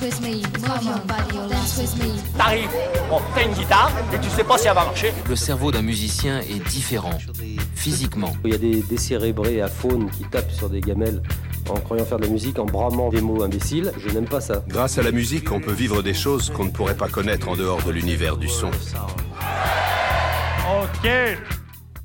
Dance with me, move your body, dance with me. T'arrives, bon, t'as une guitare et tu sais pas si elle va marcher. Le cerveau d'un musicien est différent, physiquement. Il y a des décérébrés à faune qui tapent sur des gamelles en croyant faire de la musique, en bramant des mots imbéciles. Je n'aime pas ça. Grâce à la musique, on peut vivre des choses qu'on ne pourrait pas connaître en dehors de l'univers du son. Ok.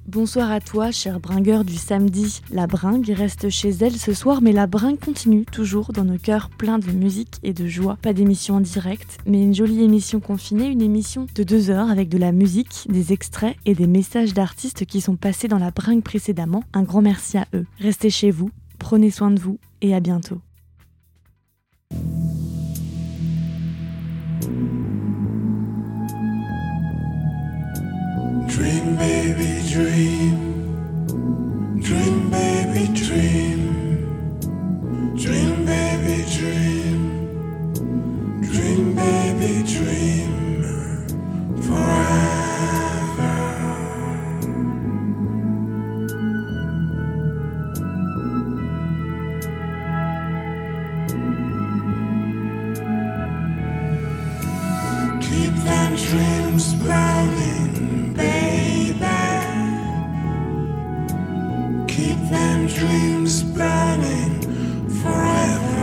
Bonsoir à toi, cher bringueur du samedi. La bringue reste chez elle ce soir, mais la bringue continue toujours dans nos cœurs pleins de musique et de joie. Pas d'émission en direct, mais une jolie émission confinée, une émission de deux heures avec de la musique, des extraits et des messages d'artistes qui sont passés dans la bringue précédemment. Un grand merci à eux. Restez chez vous, prenez soin de vous et à bientôt. Dream, baby, dream. Dream, baby, dream. Dream, baby, dream. Dream, baby, dream. Forever. Keep dreams Them dreams burning forever.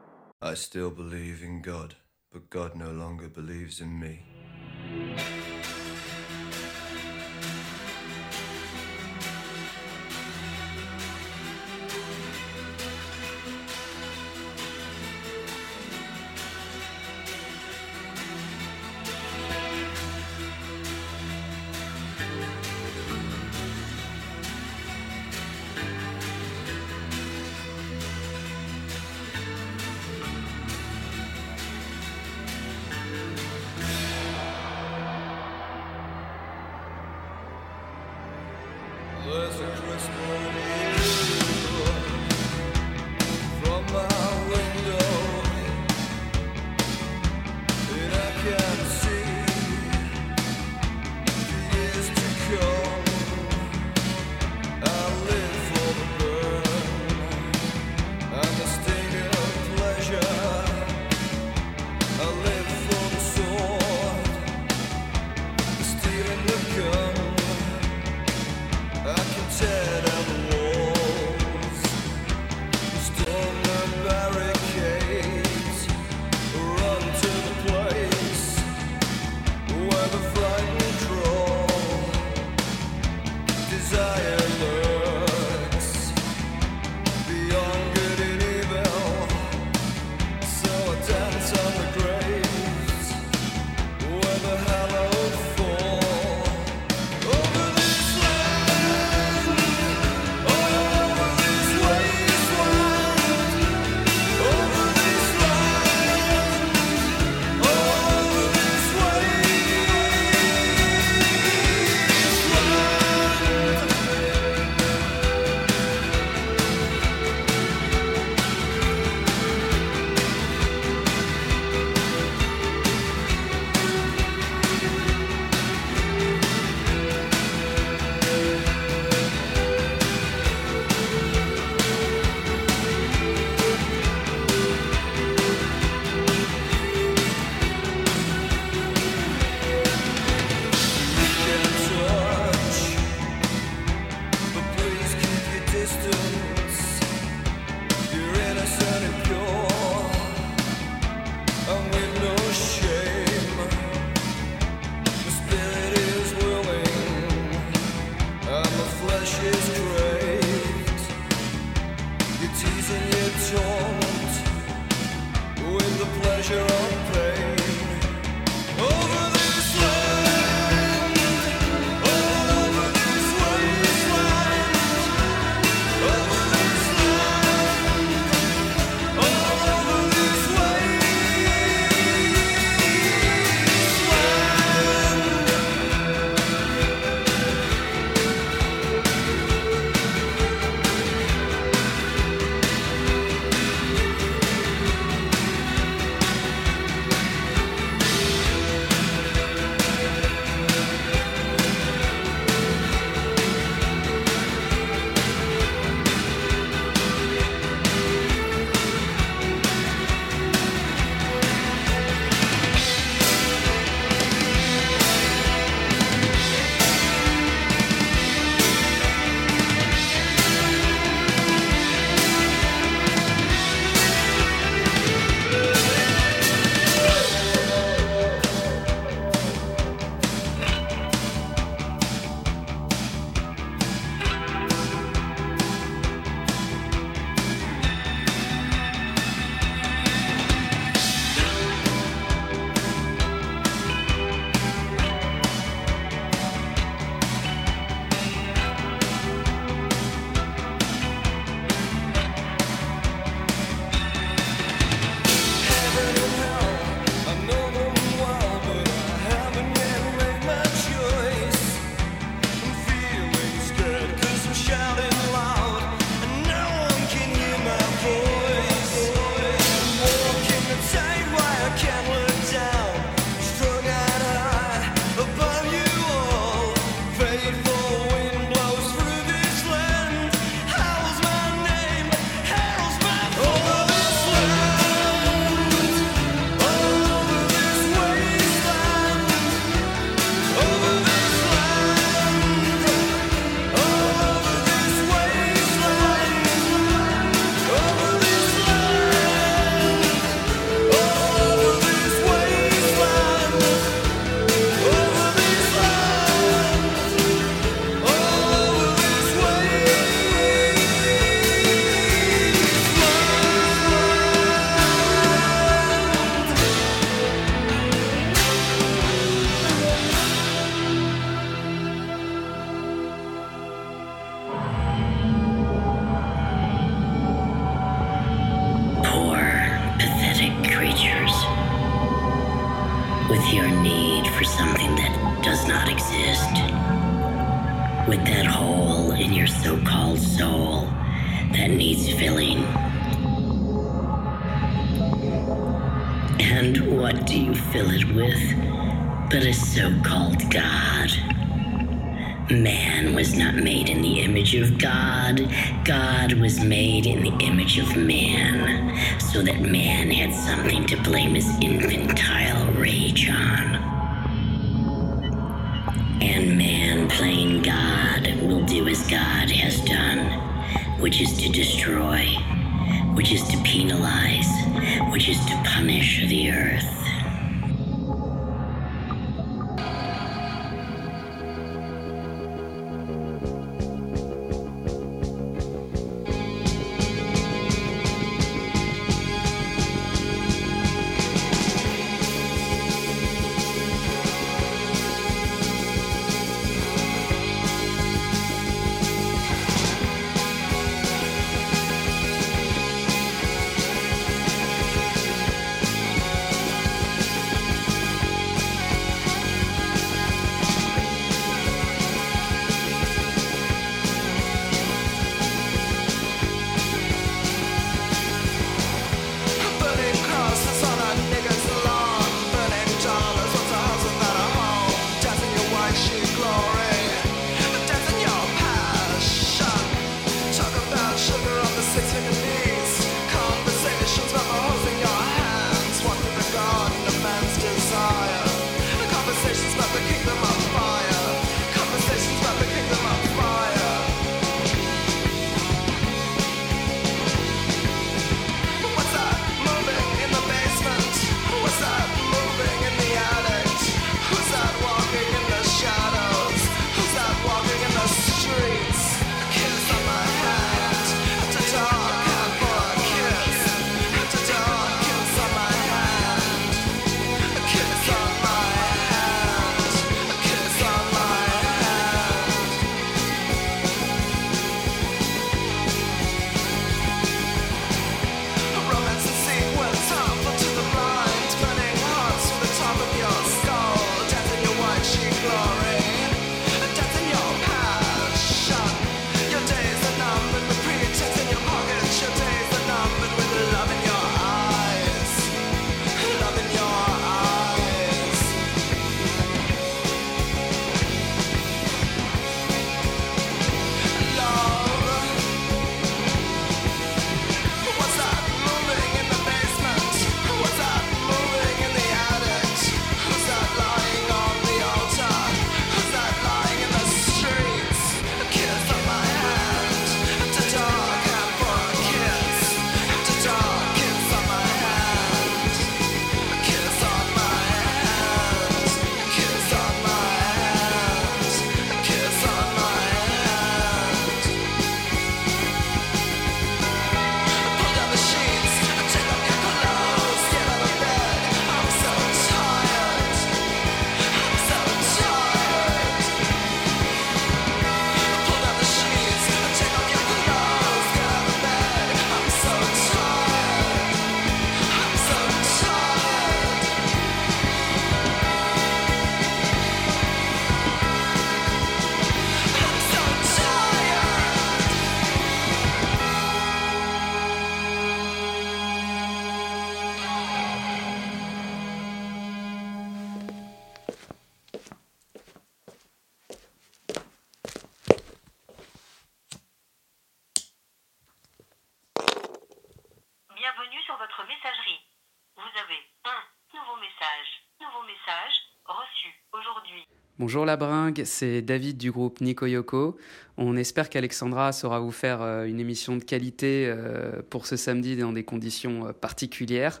Bonjour la bringue, c'est David du groupe Nico Yoko. On espère qu'Alexandra saura vous faire euh, une émission de qualité euh, pour ce samedi dans des conditions euh, particulières.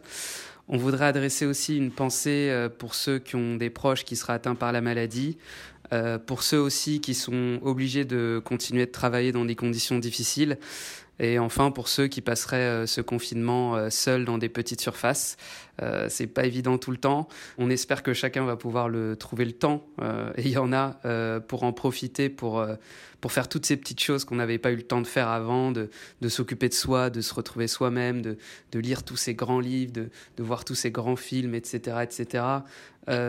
On voudrait adresser aussi une pensée pour ceux qui ont des proches qui seraient atteints par la maladie, pour ceux aussi qui sont obligés de continuer de travailler dans des conditions difficiles, et enfin pour ceux qui passeraient ce confinement seuls dans des petites surfaces. Euh, c'est pas évident tout le temps. On espère que chacun va pouvoir trouver le temps, euh, et il y en a euh, pour en profiter, pour euh, pour faire toutes ces petites choses qu'on n'avait pas eu le temps de faire avant, de, de s'occuper de soi, de se retrouver soi-même, de, de lire tous ces grands livres, de, de voir tous ces grands films, etc., etc.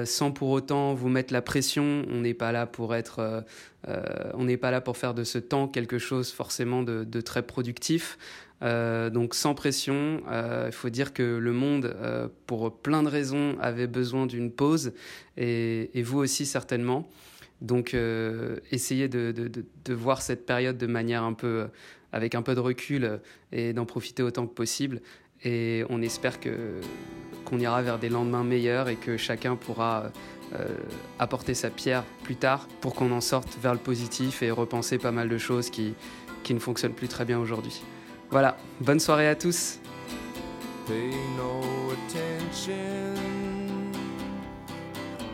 Sans pour autant vous mettre la pression. On n'est pas là pour être, on n'est pas là pour faire de ce temps quelque chose forcément de, de très productif. Euh, donc sans pression, euh, il faut dire que le monde, euh, pour plein de raisons, avait besoin d'une pause, et, vous aussi certainement. Donc essayez de, voir cette période de manière un peu, avec un peu de recul et d'en profiter autant que possible. Et on espère qu'on ira vers des lendemains meilleurs et que chacun pourra apporter sa pierre plus tard pour qu'on en sorte vers le positif et repenser pas mal de choses qui ne fonctionnent plus très bien aujourd'hui. Voilà, bonne soirée à tous. pay no attention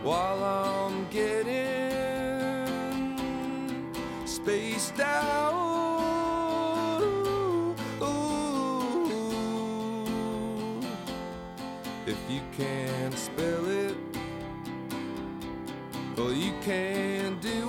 while I'm getting spaced out. Ooh, If you can't spell it, well, you can do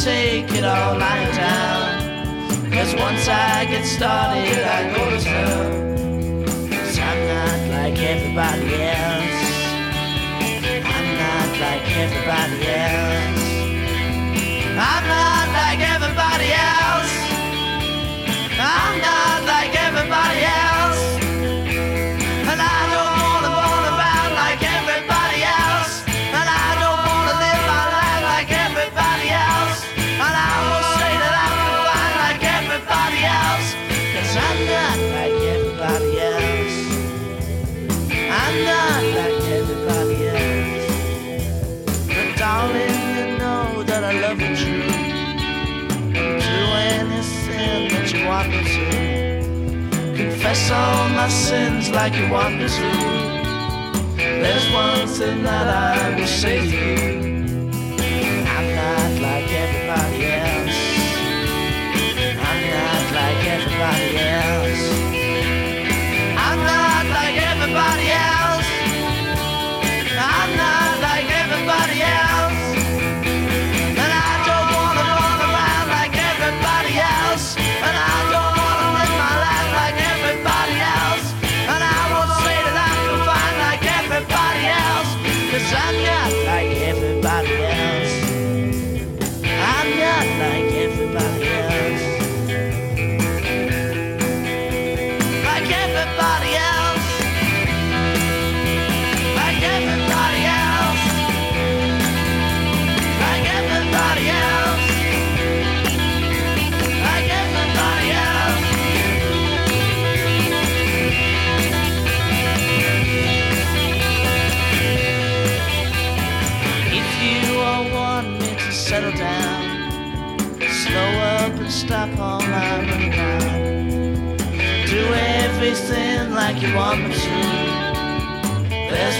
take it all lying down. Cause once I get started, I go to town. Cause I'm not like everybody else. I'm not like everybody else. I'm not like everybody else. I'm not. confess all my sins like you want me to. There's one thing that I will say to you.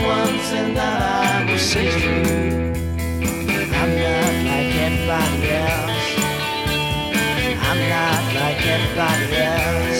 once and that I will see through. I'm not like everybody else. I'm not like everybody else.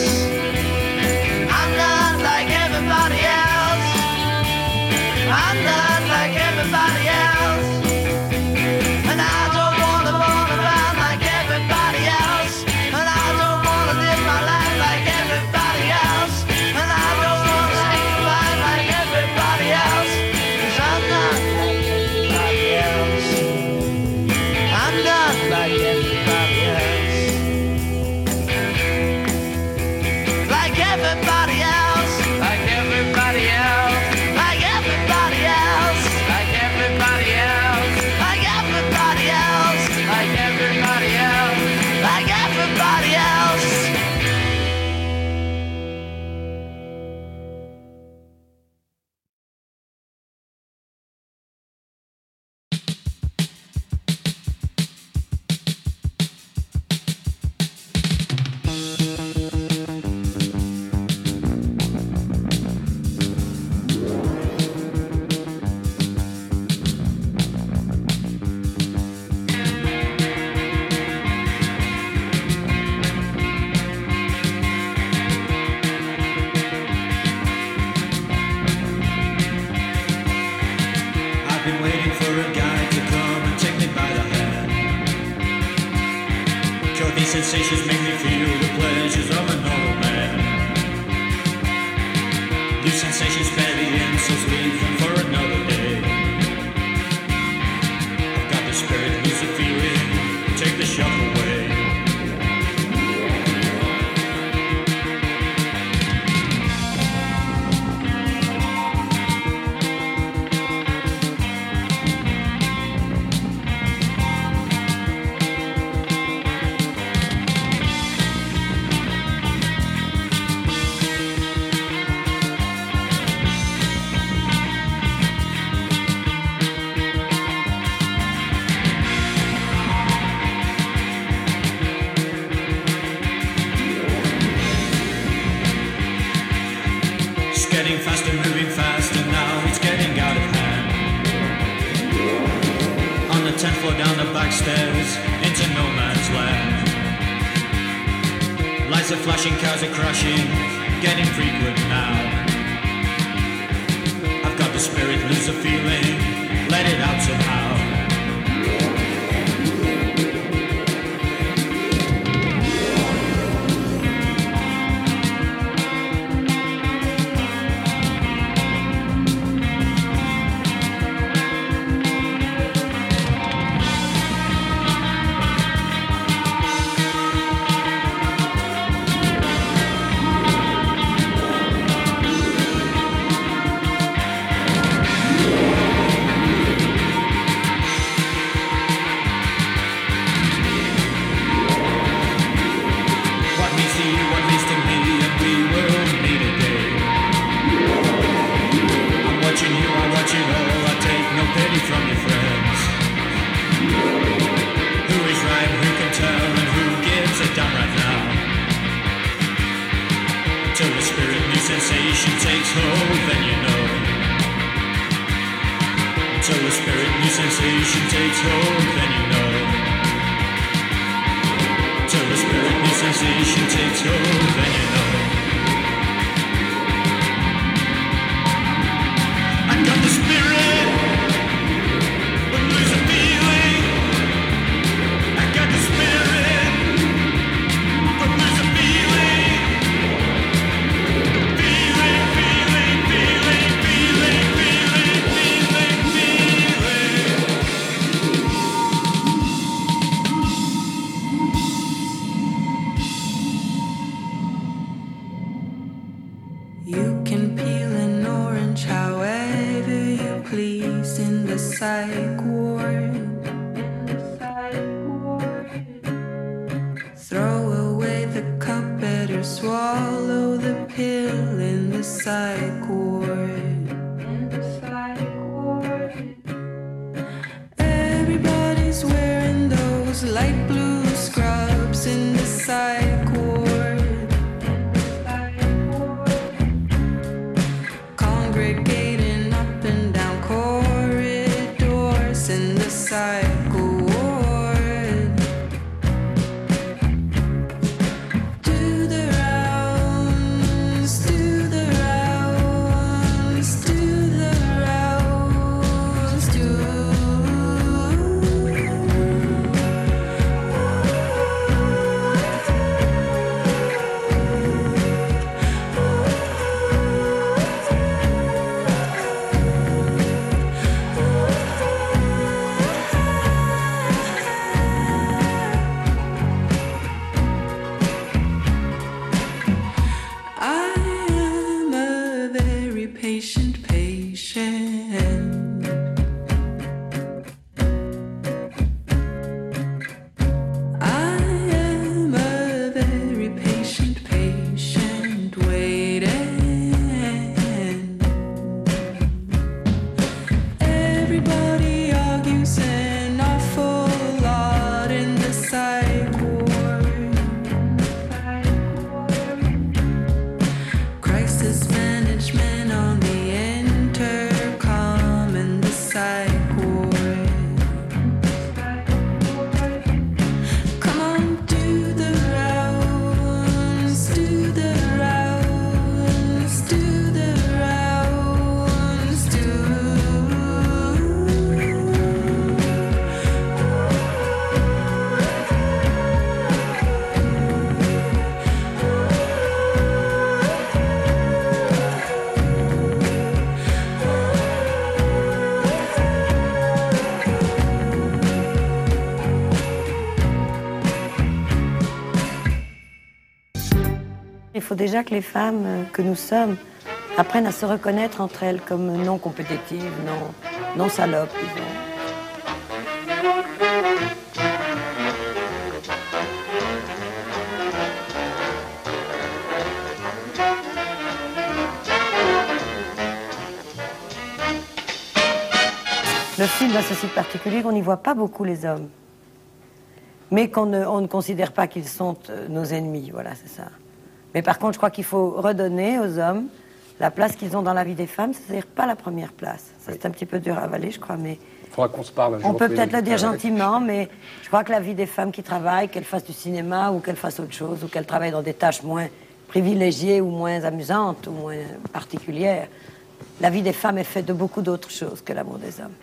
Faut déjà que les femmes euh, que nous sommes apprennent à se reconnaître entre elles comme non compétitives, non, non salopes, disons. Le film a ceci de particulier qu'on n'y voit pas beaucoup les hommes. Mais qu'on ne, ne considère pas qu'ils sont euh, nos ennemis, voilà, c'est ça. Mais par contre, je crois qu'il faut redonner aux hommes la place qu'ils ont dans la vie des femmes, c'est-à-dire pas la première place. Ça, c'est un petit peu dur à avaler, je crois, mais Il faudra qu'on se parle. on peut peut-être le dire gentiment, mais je crois que la vie des femmes qui travaillent, qu'elles fassent du cinéma ou qu'elles fassent autre chose, ou qu'elles travaillent dans des tâches moins privilégiées ou moins amusantes ou moins particulières, la vie des femmes est faite de beaucoup d'autres choses que l'amour des hommes.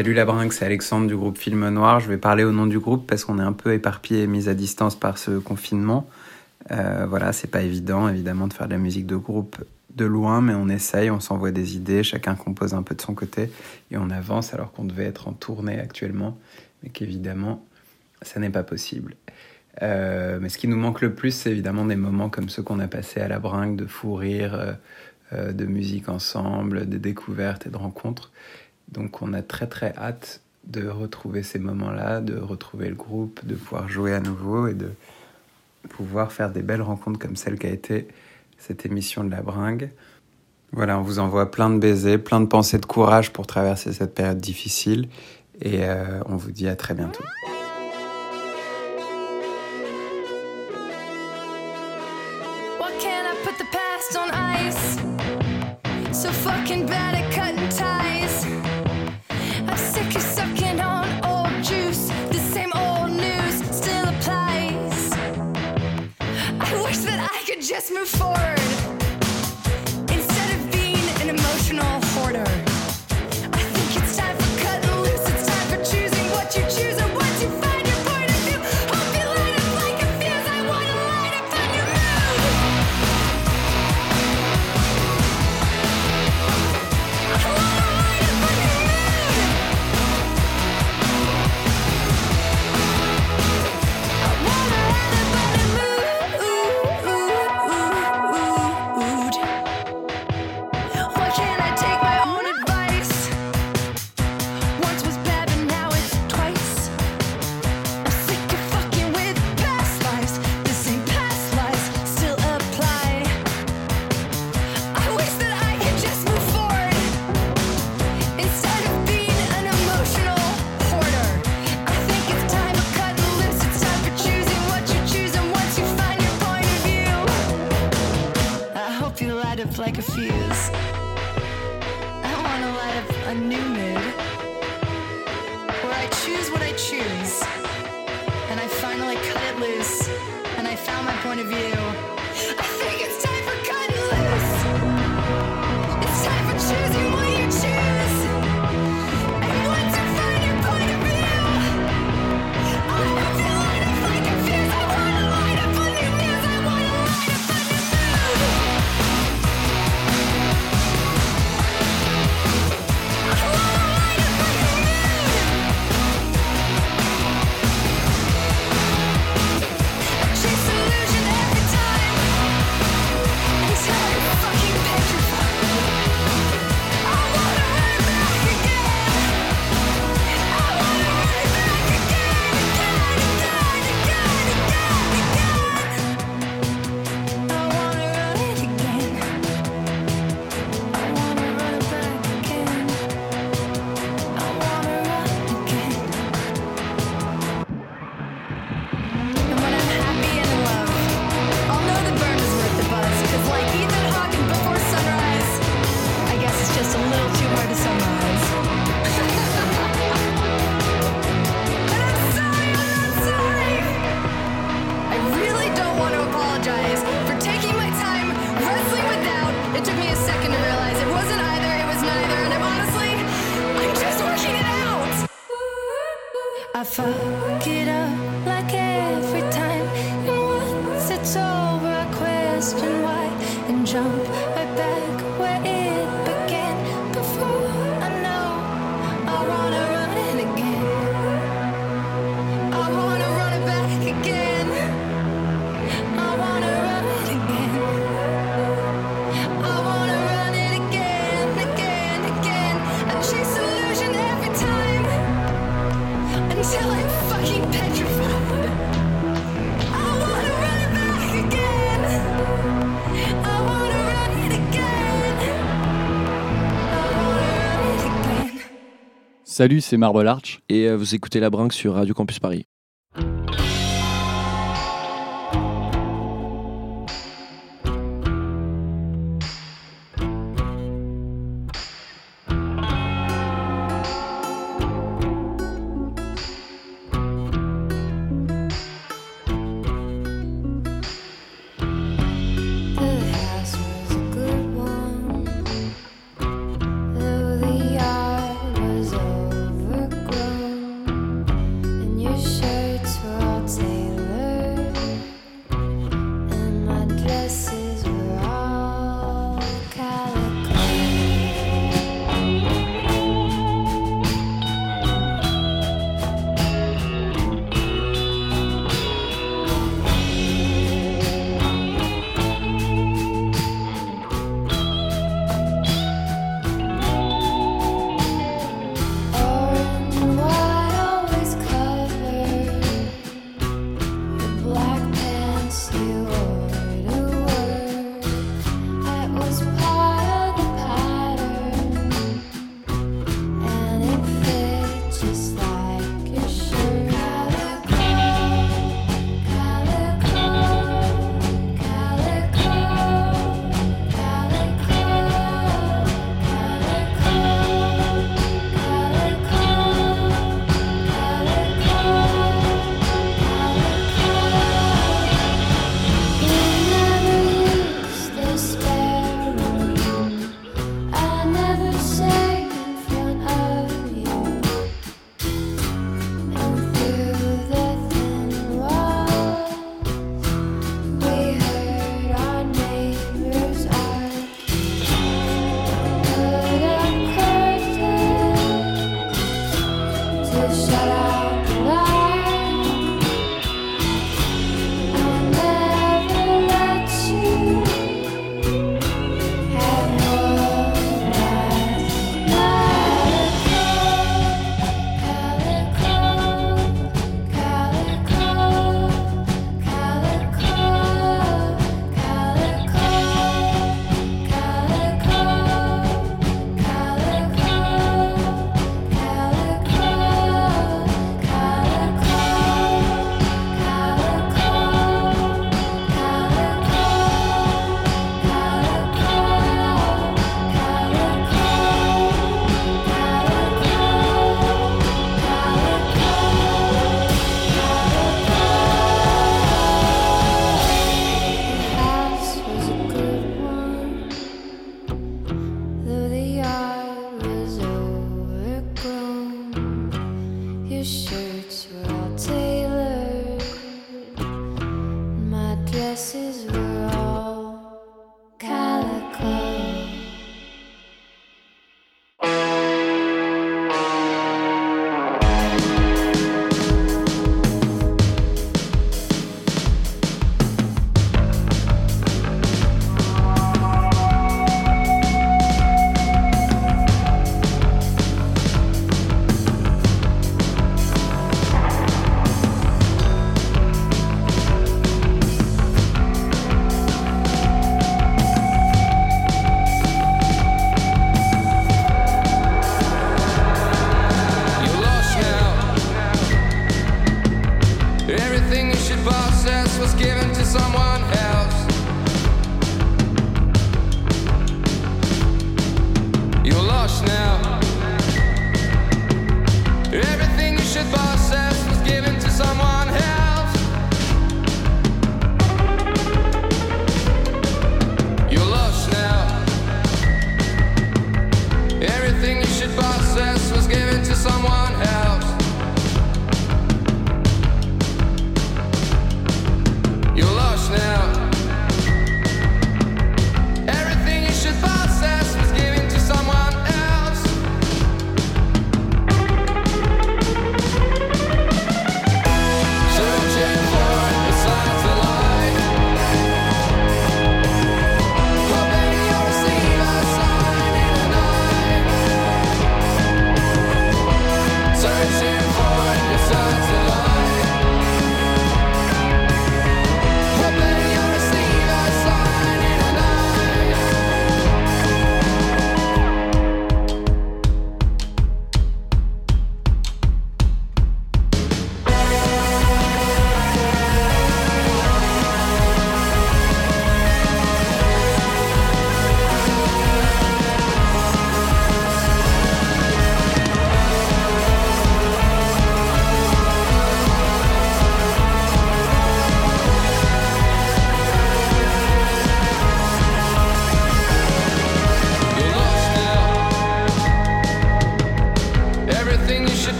Salut la brinque, c'est Alexandre du groupe Film Noir. Je vais parler au nom du groupe parce qu'on est un peu éparpillé et mis à distance par ce confinement. Euh, voilà, c'est pas évident évidemment de faire de la musique de groupe de loin, mais on essaye, on s'envoie des idées, chacun compose un peu de son côté et on avance alors qu'on devait être en tournée actuellement, mais qu'évidemment ça n'est pas possible. Euh, mais ce qui nous manque le plus, c'est évidemment des moments comme ceux qu'on a passés à la brinque, de fou rire, euh, de musique ensemble, de découvertes et de rencontres. Donc on a très très hâte de retrouver ces moments-là, de retrouver le groupe, de pouvoir jouer à nouveau et de pouvoir faire des belles rencontres comme celle qu'a été cette émission de la bringue. Voilà, on vous envoie plein de baisers, plein de pensées de courage pour traverser cette période difficile et euh, on vous dit à très bientôt. just move forward. Salut, c'est Marble Arch. Et euh, vous écoutez La Brinque sur Radio Campus Paris.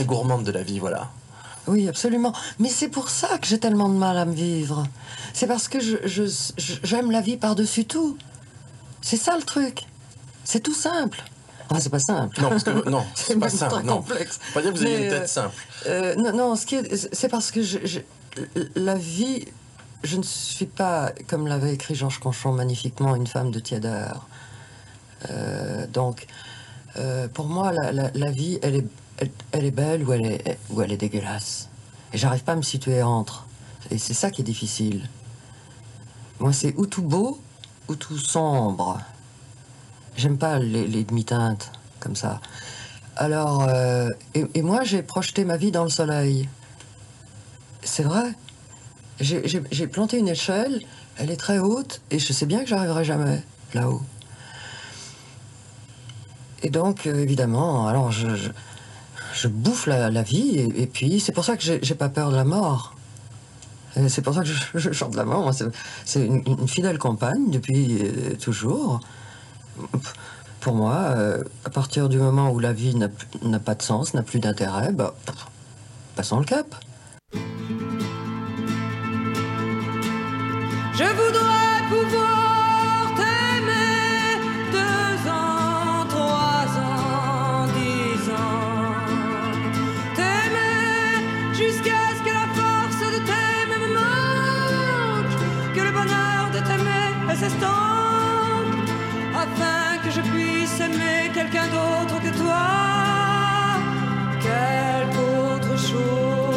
Très gourmande de la vie, voilà. Oui, absolument. Mais c'est pour ça que j'ai tellement de mal à me vivre. C'est parce que je, je- je- j'aime la vie par-dessus tout. C'est ça le truc. C'est tout simple. Enfin, c'est pas simple. Non, parce que non, c'est pas simple. Non. complexe. Faut pas dire que vous avez une euh, tête simple. Euh, non, non, ce qui est, c'est parce que la vie, je ne suis pas, comme l'avait écrit Georges Conchon magnifiquement, une femme de tièdeur. Euh, donc, euh, pour moi, la, la- la vie, elle est, elle, est belle ou elle est, ou elle est dégueulasse. J'arrive pas à me situer entre. Et c'est ça qui est difficile. Moi, c'est ou tout beau ou tout sombre. J'aime pas les, demi-teintes comme ça. Alors, euh, et, moi, j'ai projeté ma vie dans le soleil. C'est vrai. J'ai- planté une échelle, elle est très haute, et je sais bien que j'arriverai jamais là-haut. Et donc, euh, évidemment, alors je, je bouffe la, vie, et, puis c'est pour ça que j'ai pas peur de la mort. C'est pour ça que je, chante la mort. c'est- une, fidèle compagne depuis euh, toujours. Pour moi, euh, à partir du moment où la vie n'a pas de sens, n'a plus d'intérêt, bah, passons le cap. Je voudrais pouvoir afin que je puisse aimer quelqu'un d'autre que toi, quelque autre chose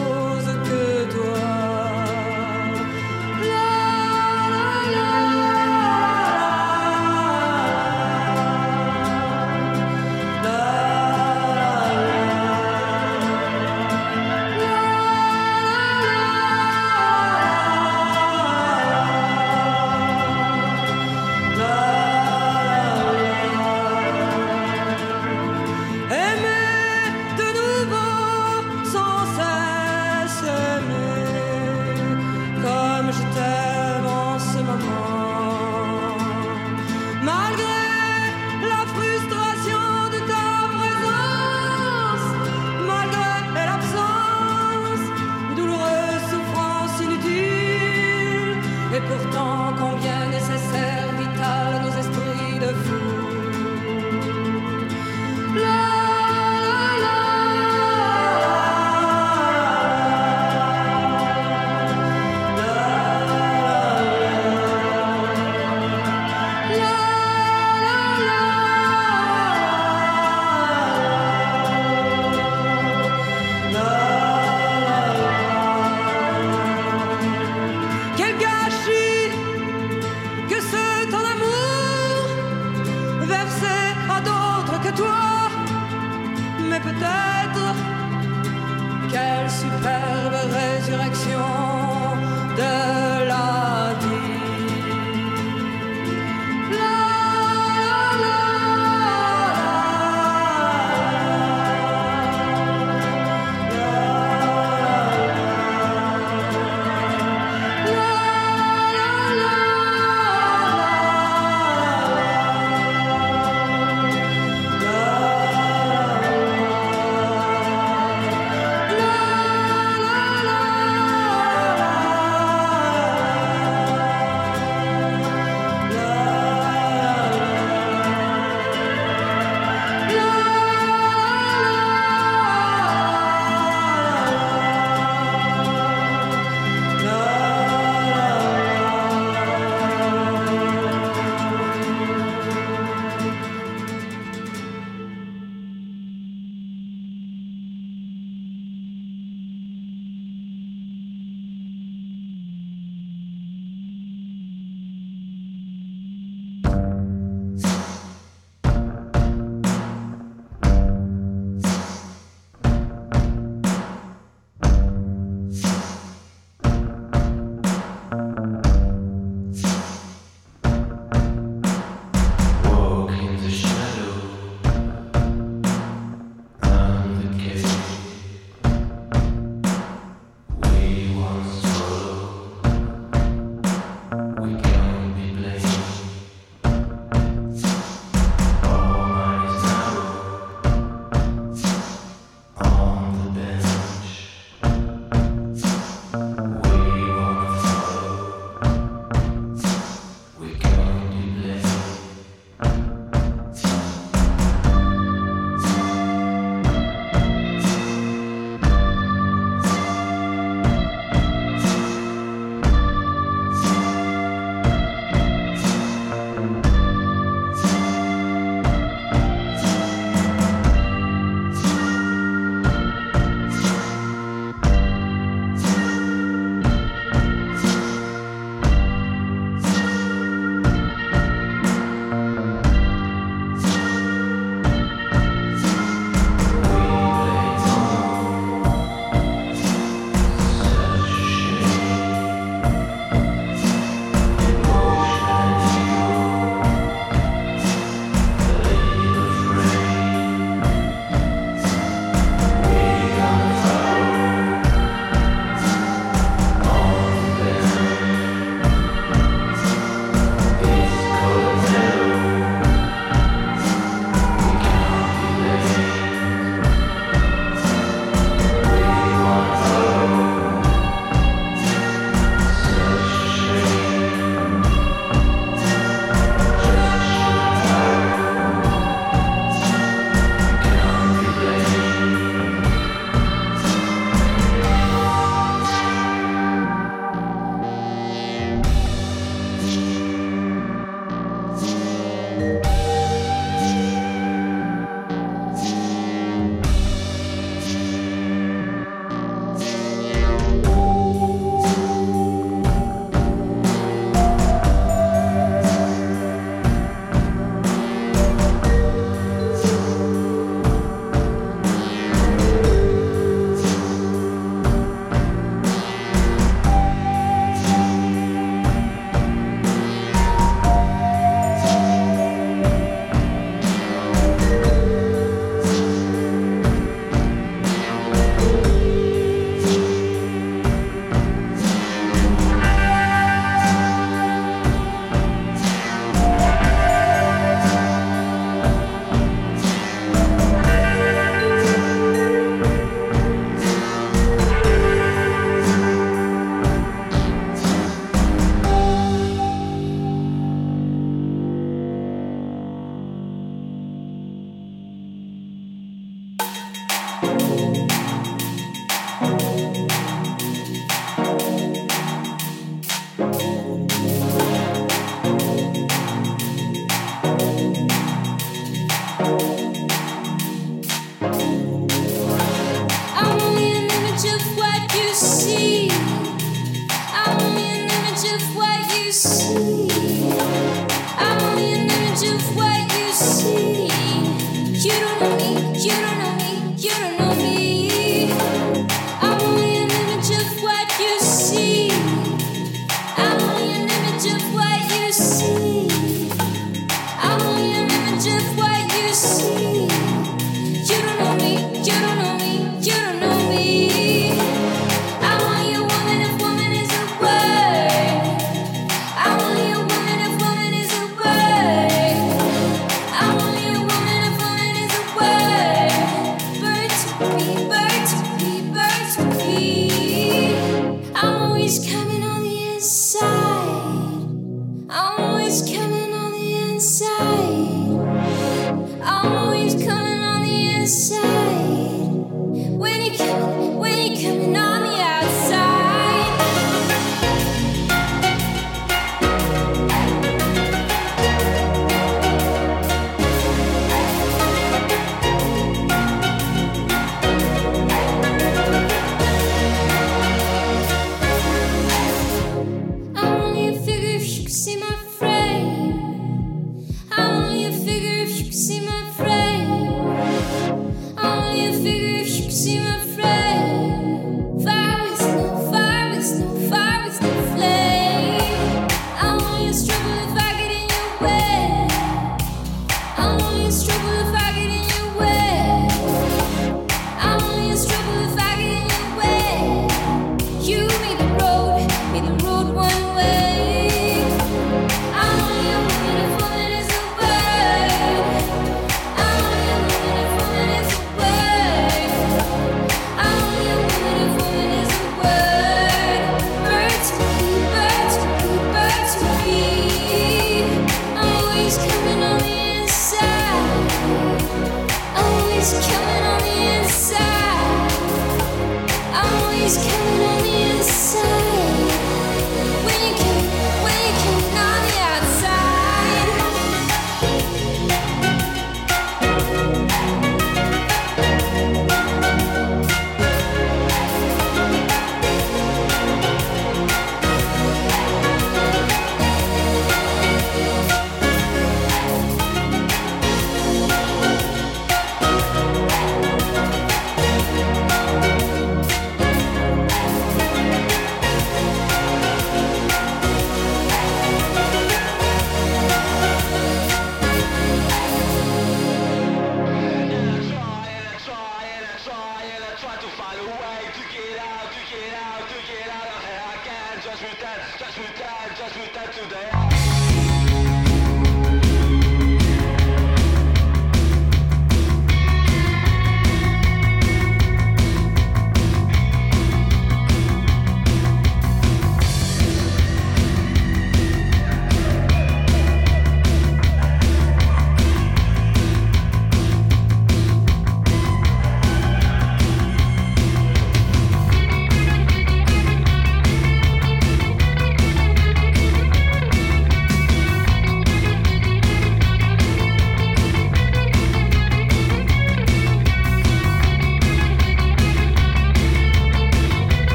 quelle superbe résurrection de la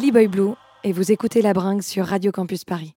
Silly Boy Blue et vous écoutez La Bringue sur Radio Campus Paris.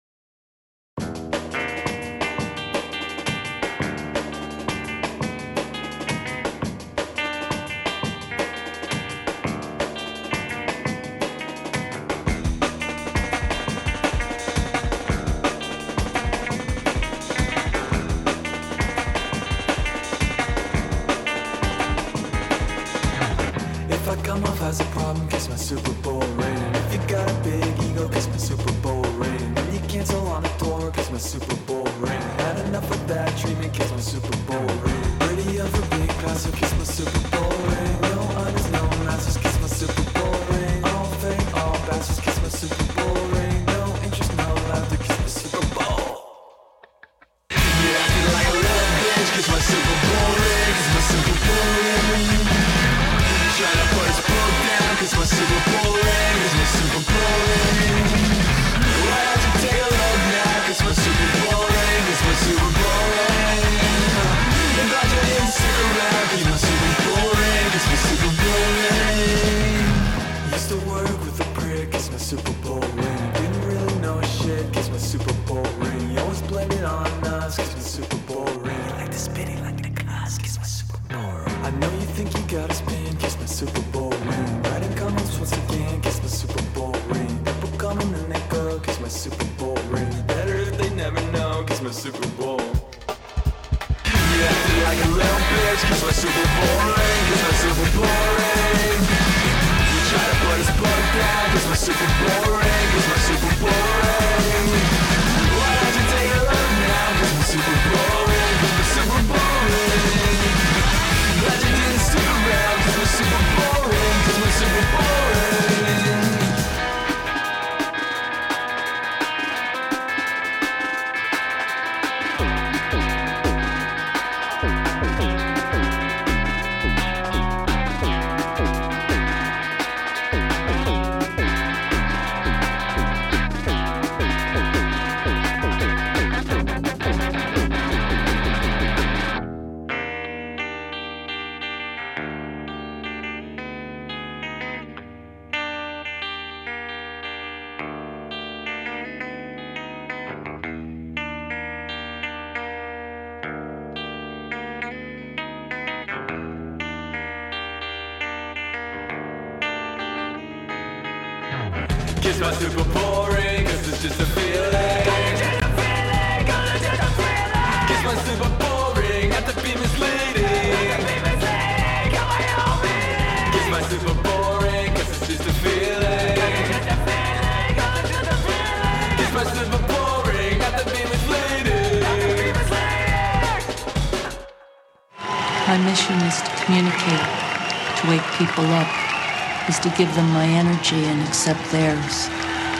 to give them my energy and accept theirs.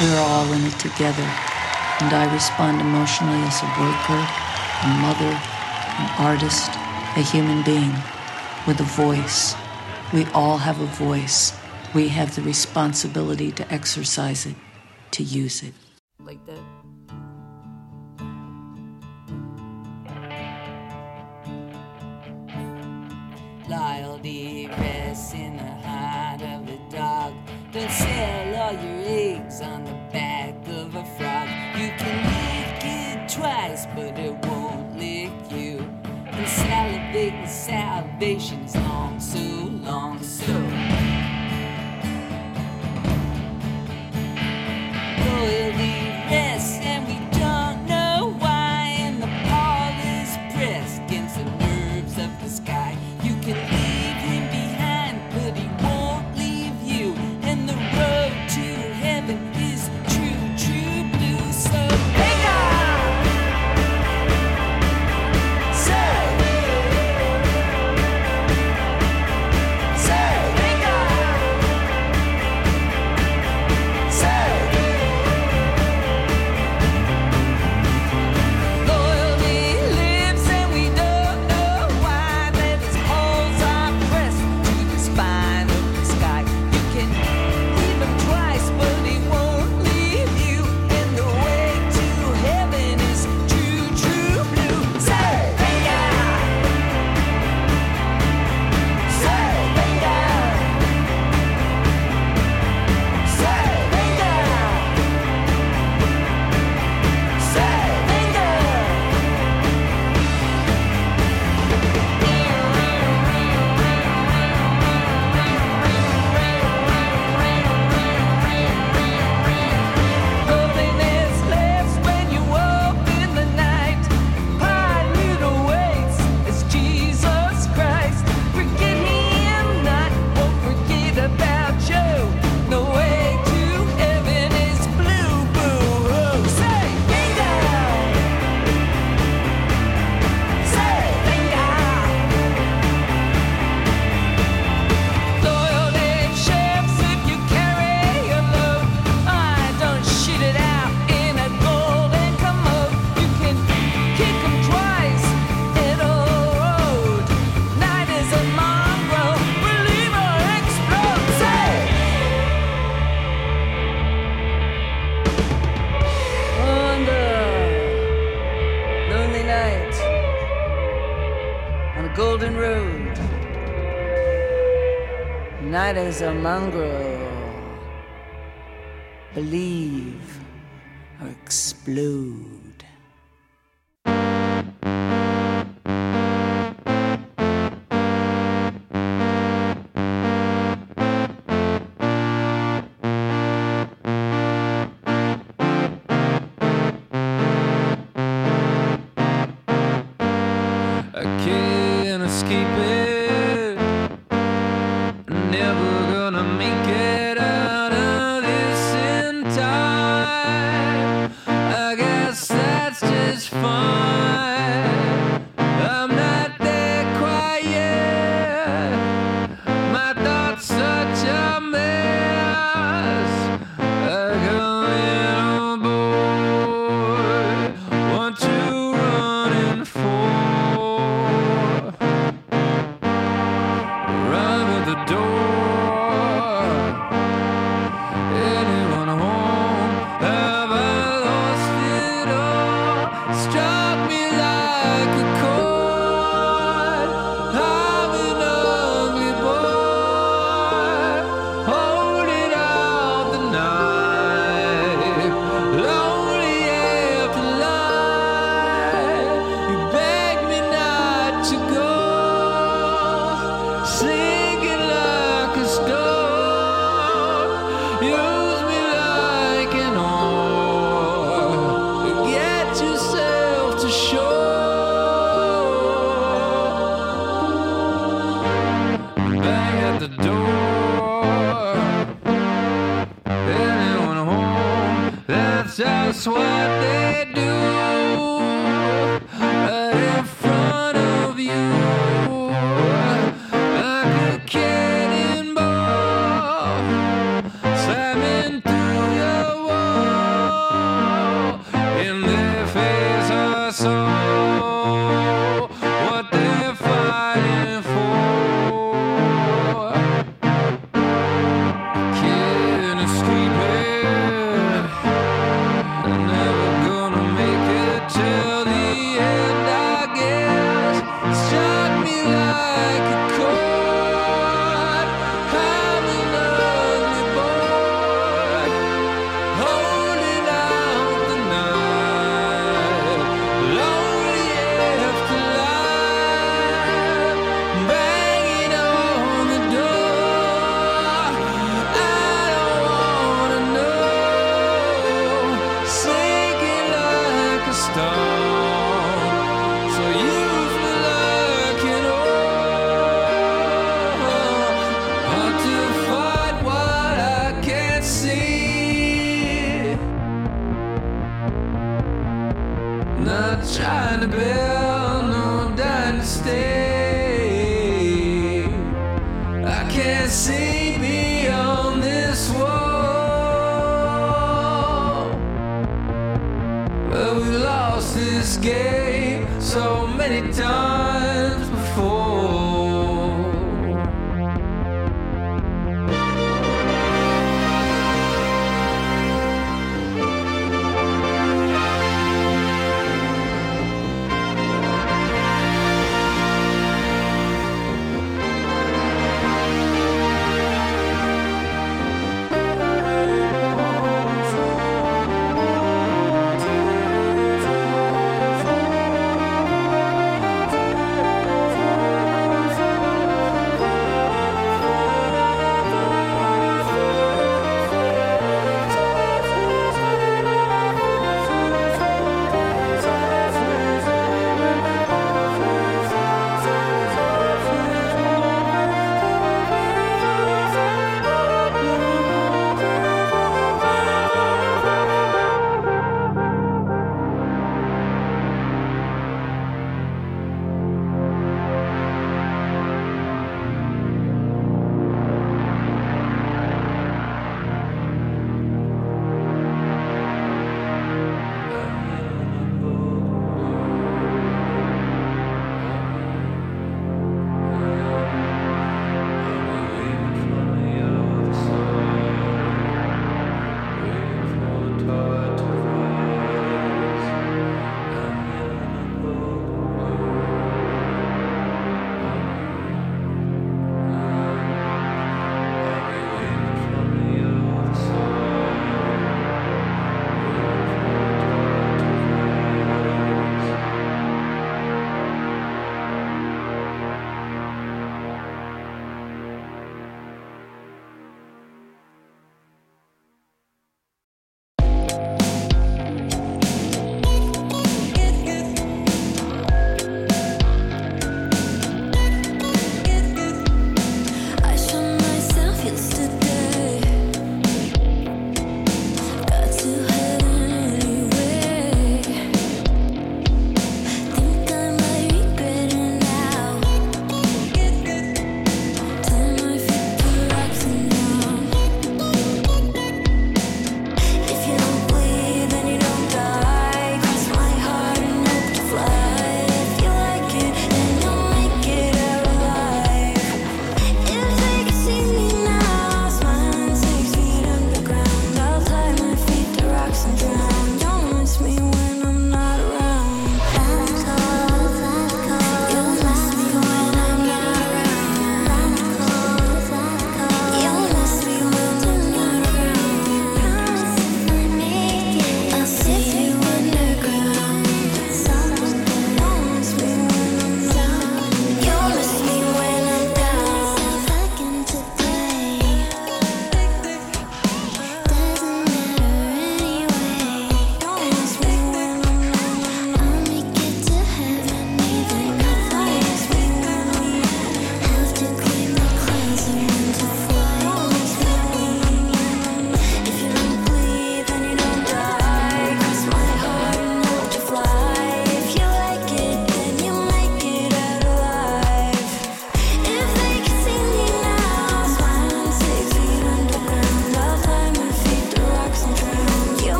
We're all in it together. And I respond emotionally as a worker, a mother, an artist, a human being with a voice. We all have a voice. We have the responsibility to exercise it, to use it. golden road. Night is a mongrel. Believe or explode.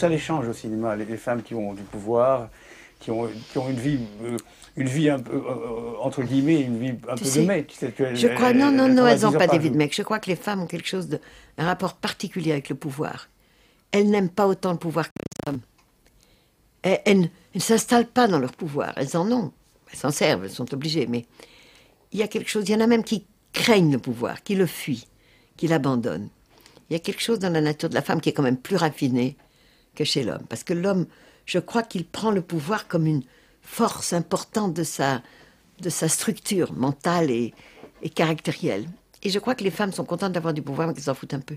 Ça les change au cinéma, les, les femmes qui ont du pouvoir, qui ont, qui ont une vie, euh, une vie un peu, euh, entre guillemets, une vie un Tu peu sais, de mec. tu sais, que Je crois, non, non, non, elles n'ont 10 heures pas des vies de mec. Je crois que les femmes ont quelque chose de, un rapport particulier avec le pouvoir. Elles n'aiment pas autant le pouvoir que les hommes. Elles, elles ne- s'installent pas dans leur pouvoir. Elles en ont. Elles s'en servent, elles sont obligées. Mais il y a quelque chose, il y en a même qui craignent le pouvoir, qui le fuient, qui l'abandonnent. Il y a quelque chose dans la nature de la femme qui est quand même plus raffiné que chez l'homme. Parce que l'homme, je crois qu'il prend le pouvoir comme une force importante de sa, de sa structure mentale et, et caractérielle. Et je crois que les femmes sont contentes d'avoir du pouvoir, mais qu'elles s'en foutent un peu.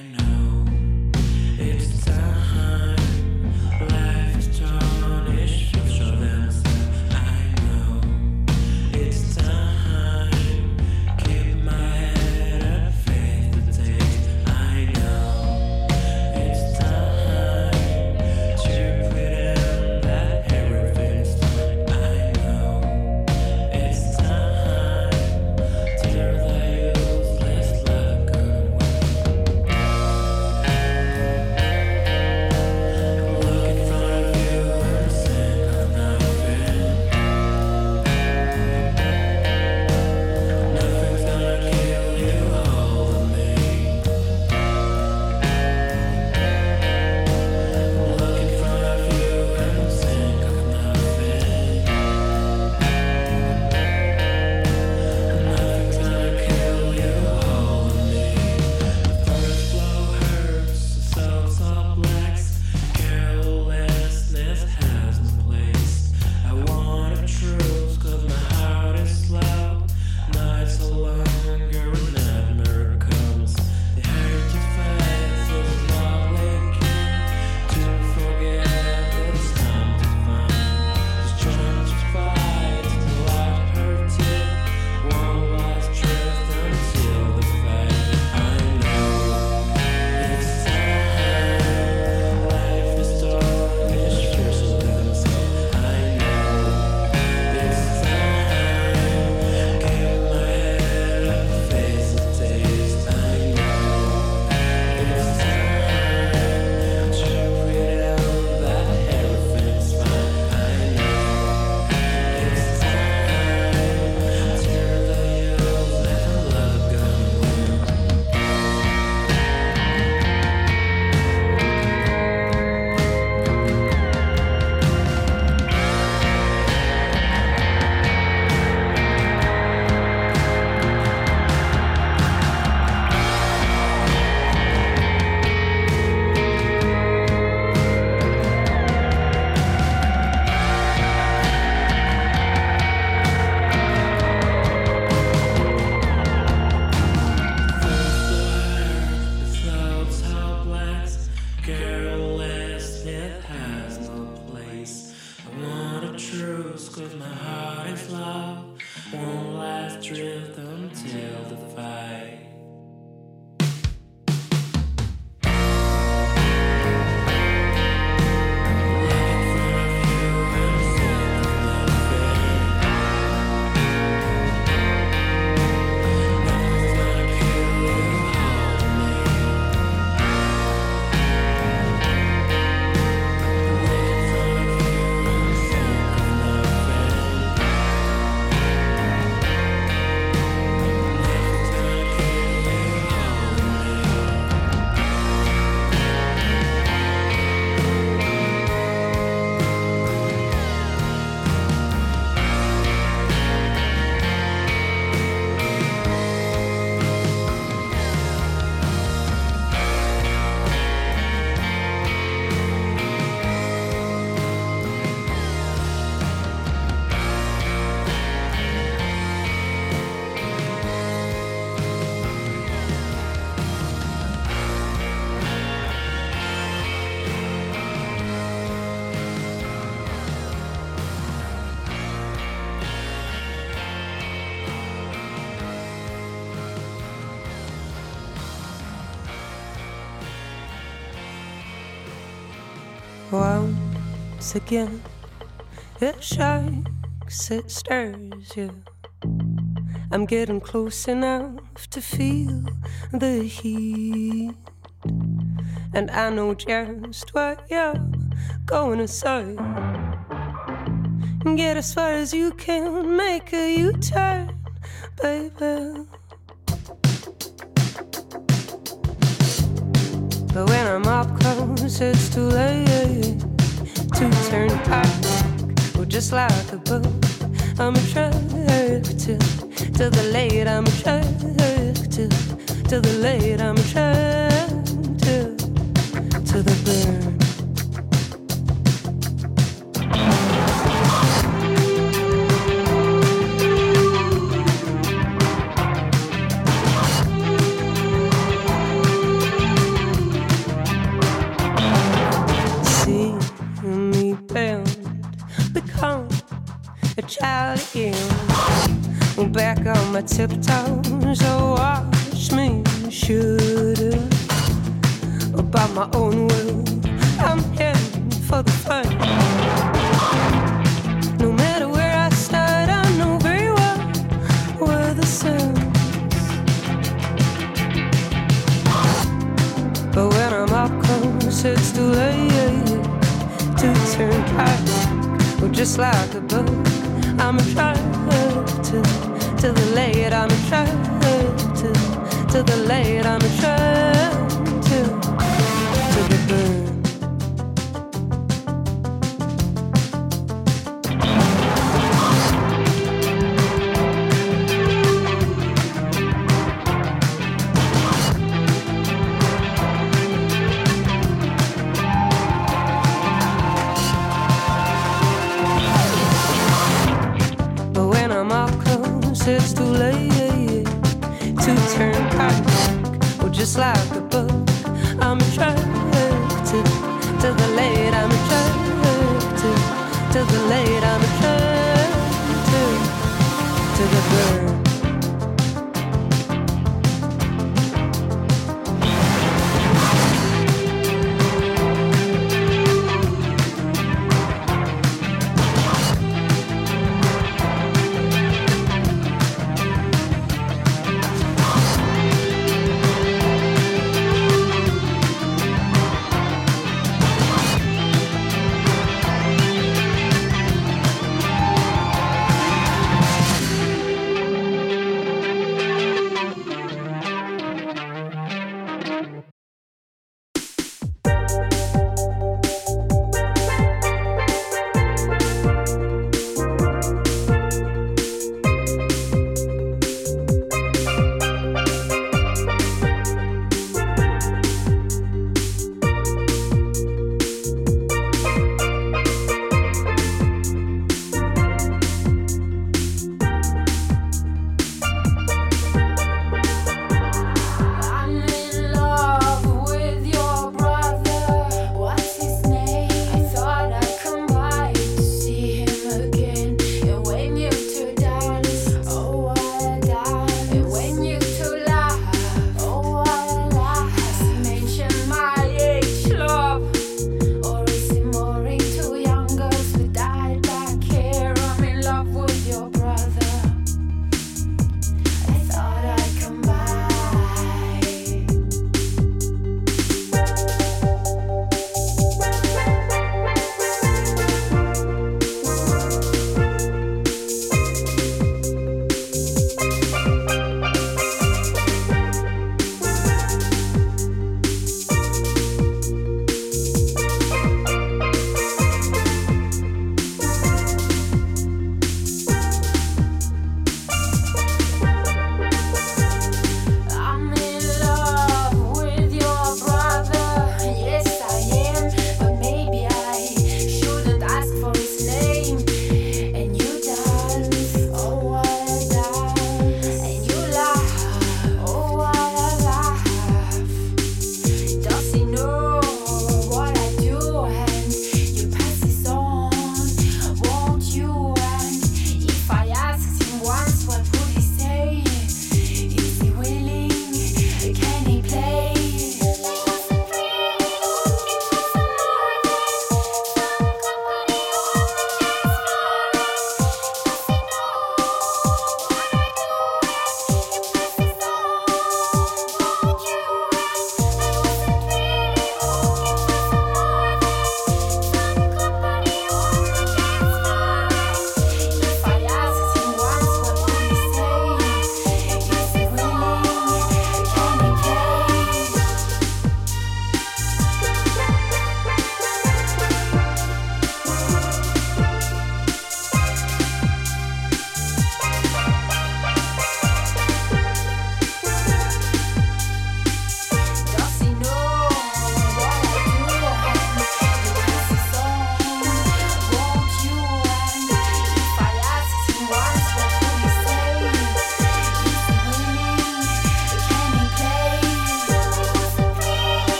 once again. It shakes, it stirs you. I'm getting close enough to feel the heat. And I know just what you're going to say. Get as far as you can, make a U turn, baby. But when I'm up close, it's too late to turn back. Well, just like a boat, I'm attracted to the late. I'm attracted to the late. I'm attracted to the burn. Child again. Back on my tiptoes, oh, watch me shoot it. By my own will, I'm heading for the fun. No matter where I start, I know very well where the sun. But when I'm up close, it's too late to turn back. Just like a boat, I'm attracted to the late. I'm attracted to the late. I'm attracted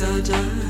I die.